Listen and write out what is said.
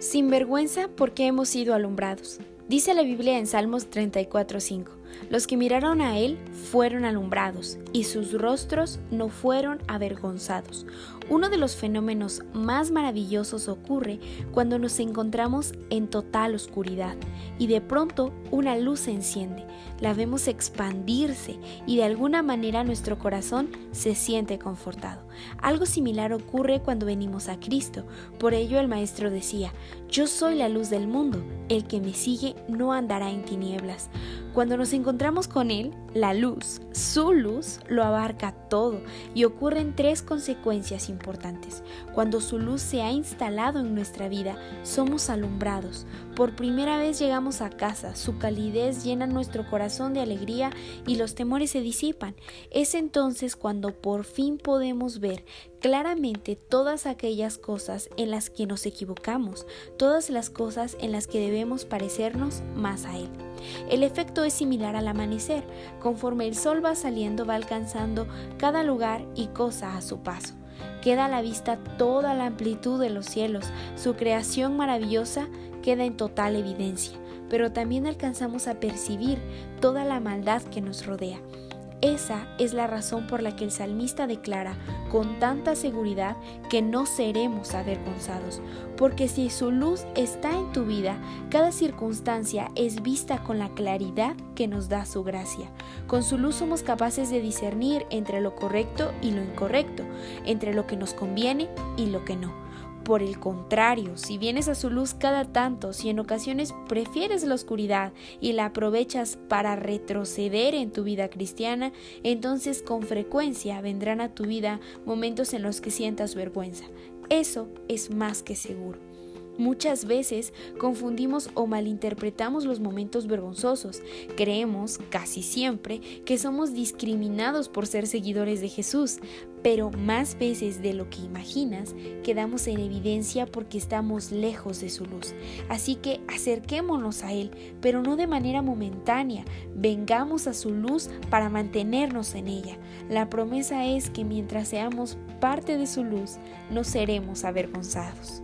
Sin vergüenza porque hemos sido alumbrados. Dice la Biblia en Salmos 34:5. Los que miraron a Él fueron alumbrados y sus rostros no fueron avergonzados. Uno de los fenómenos más maravillosos ocurre cuando nos encontramos en total oscuridad y de pronto una luz se enciende, la vemos expandirse y de alguna manera nuestro corazón se siente confortado. Algo similar ocurre cuando venimos a Cristo. Por ello el Maestro decía, yo soy la luz del mundo, el que me sigue no andará en tinieblas. Cuando nos encontramos con Él, la luz, su luz, lo abarca todo y ocurren tres consecuencias importantes. Cuando su luz se ha instalado en nuestra vida, somos alumbrados. Por primera vez llegamos a casa, su calidez llena nuestro corazón de alegría y los temores se disipan. Es entonces cuando por fin podemos ver claramente todas aquellas cosas en las que nos equivocamos, todas las cosas en las que debemos parecernos más a Él. El efecto es similar al amanecer, conforme el sol va saliendo va alcanzando cada lugar y cosa a su paso. Queda a la vista toda la amplitud de los cielos, su creación maravillosa queda en total evidencia, pero también alcanzamos a percibir toda la maldad que nos rodea. Esa es la razón por la que el salmista declara con tanta seguridad que no seremos avergonzados, porque si su luz está en tu vida, cada circunstancia es vista con la claridad que nos da su gracia. Con su luz somos capaces de discernir entre lo correcto y lo incorrecto, entre lo que nos conviene y lo que no. Por el contrario, si vienes a su luz cada tanto, si en ocasiones prefieres la oscuridad y la aprovechas para retroceder en tu vida cristiana, entonces con frecuencia vendrán a tu vida momentos en los que sientas vergüenza. Eso es más que seguro. Muchas veces confundimos o malinterpretamos los momentos vergonzosos. Creemos, casi siempre, que somos discriminados por ser seguidores de Jesús, pero más veces de lo que imaginas quedamos en evidencia porque estamos lejos de su luz. Así que acerquémonos a Él, pero no de manera momentánea, vengamos a su luz para mantenernos en ella. La promesa es que mientras seamos parte de su luz, no seremos avergonzados.